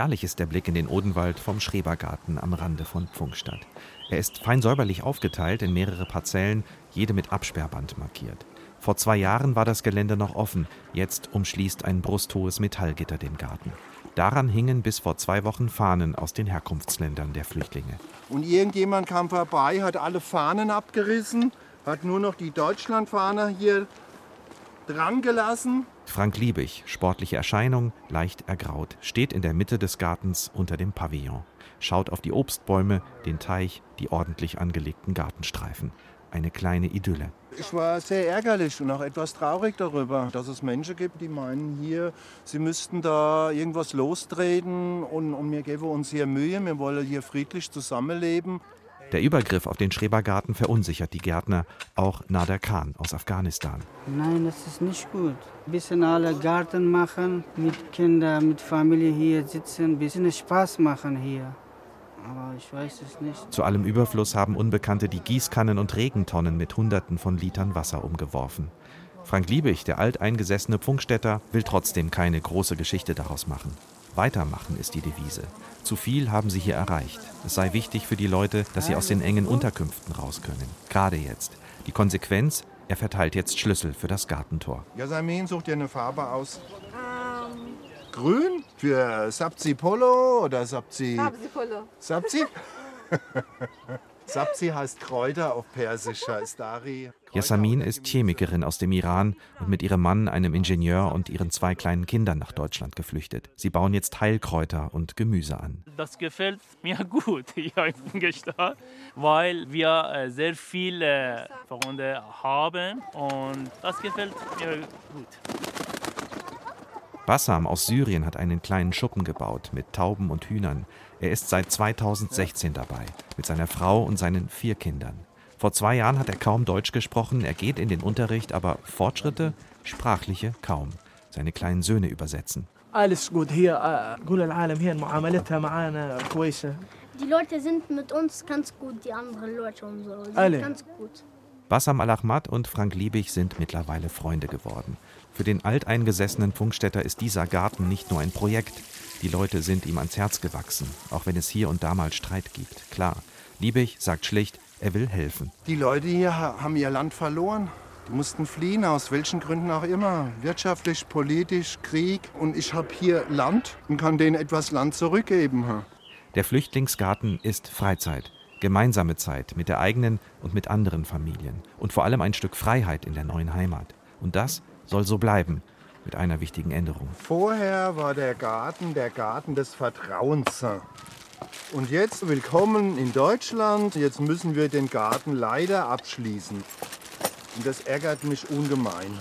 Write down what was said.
Herrlich ist der Blick in den Odenwald vom Schrebergarten am Rande von Pfungstadt. Er ist fein säuberlich aufgeteilt in mehrere Parzellen, jede mit Absperrband markiert. Vor zwei Jahren war das Gelände noch offen, jetzt umschließt ein brusthohes Metallgitter den Garten. Daran hingen bis vor zwei Wochen Fahnen aus den Herkunftsländern der Flüchtlinge. Und irgendjemand kam vorbei, hat alle Fahnen abgerissen, hat nur noch die Deutschlandfahne hier dran gelassen. Frank Liebig, sportliche Erscheinung, leicht ergraut, steht in der Mitte des Gartens unter dem Pavillon, schaut auf die Obstbäume, den Teich, die ordentlich angelegten Gartenstreifen. Eine kleine Idylle. Ich war sehr ärgerlich und auch etwas traurig darüber, dass es Menschen gibt, die meinen hier, sie müssten da irgendwas lostreten und, und wir geben uns hier Mühe, wir wollen hier friedlich zusammenleben. Der Übergriff auf den Schrebergarten verunsichert die Gärtner, auch Nader Khan aus Afghanistan. Nein, das ist nicht gut. Ein bisschen alle Garten machen, mit Kindern, mit Familie hier sitzen, ein bisschen Spaß machen hier. Aber ich weiß es nicht. Zu allem Überfluss haben Unbekannte die Gießkannen und Regentonnen mit Hunderten von Litern Wasser umgeworfen. Frank Liebig, der alteingesessene Pfungstädter, will trotzdem keine große Geschichte daraus machen. Weitermachen ist die Devise. Zu viel haben sie hier erreicht. Es sei wichtig für die Leute, dass sie aus den engen Unterkünften raus können. Gerade jetzt. Die Konsequenz, er verteilt jetzt Schlüssel für das Gartentor. Jasmin, such dir eine Farbe aus. Grün für Sapzi Polo oder Sapzi. Sabzi Polo. Sapzi? Sapzi heißt Kräuter auf Persisch, heißt Dari. Yasamin ist Chemikerin aus dem Iran und mit ihrem Mann, einem Ingenieur und ihren zwei kleinen Kindern nach Deutschland geflüchtet. Sie bauen jetzt Heilkräuter und Gemüse an. Das gefällt mir gut hier in Pfungstadt, weil wir äh, sehr viele Freunde haben und das gefällt mir gut. Bassam aus Syrien hat einen kleinen Schuppen gebaut mit Tauben und Hühnern. Er ist seit 2016 dabei, mit seiner Frau und seinen vier Kindern. Vor zwei Jahren hat er kaum Deutsch gesprochen, er geht in den Unterricht, aber Fortschritte, sprachliche kaum. Seine kleinen Söhne übersetzen. Alles gut hier, äh, Die Leute sind mit uns ganz gut, die anderen Leute und so. Alle. Ganz gut. Bassam Al-Ahmad und Frank Liebig sind mittlerweile Freunde geworden. Für den alteingesessenen Funkstädter ist dieser Garten nicht nur ein Projekt. Die Leute sind ihm ans Herz gewachsen, auch wenn es hier und da mal Streit gibt. Klar, Liebig sagt schlicht, er will helfen. Die Leute hier ha- haben ihr Land verloren. Die mussten fliehen, aus welchen Gründen auch immer. Wirtschaftlich, politisch, Krieg. Und ich habe hier Land und kann denen etwas Land zurückgeben. Der Flüchtlingsgarten ist Freizeit, gemeinsame Zeit mit der eigenen und mit anderen Familien und vor allem ein Stück Freiheit in der neuen Heimat. Und das soll so bleiben, mit einer wichtigen Änderung. Vorher war der Garten der Garten des Vertrauens. Und jetzt willkommen in Deutschland. Jetzt müssen wir den Garten leider abschließen. Und das ärgert mich ungemein.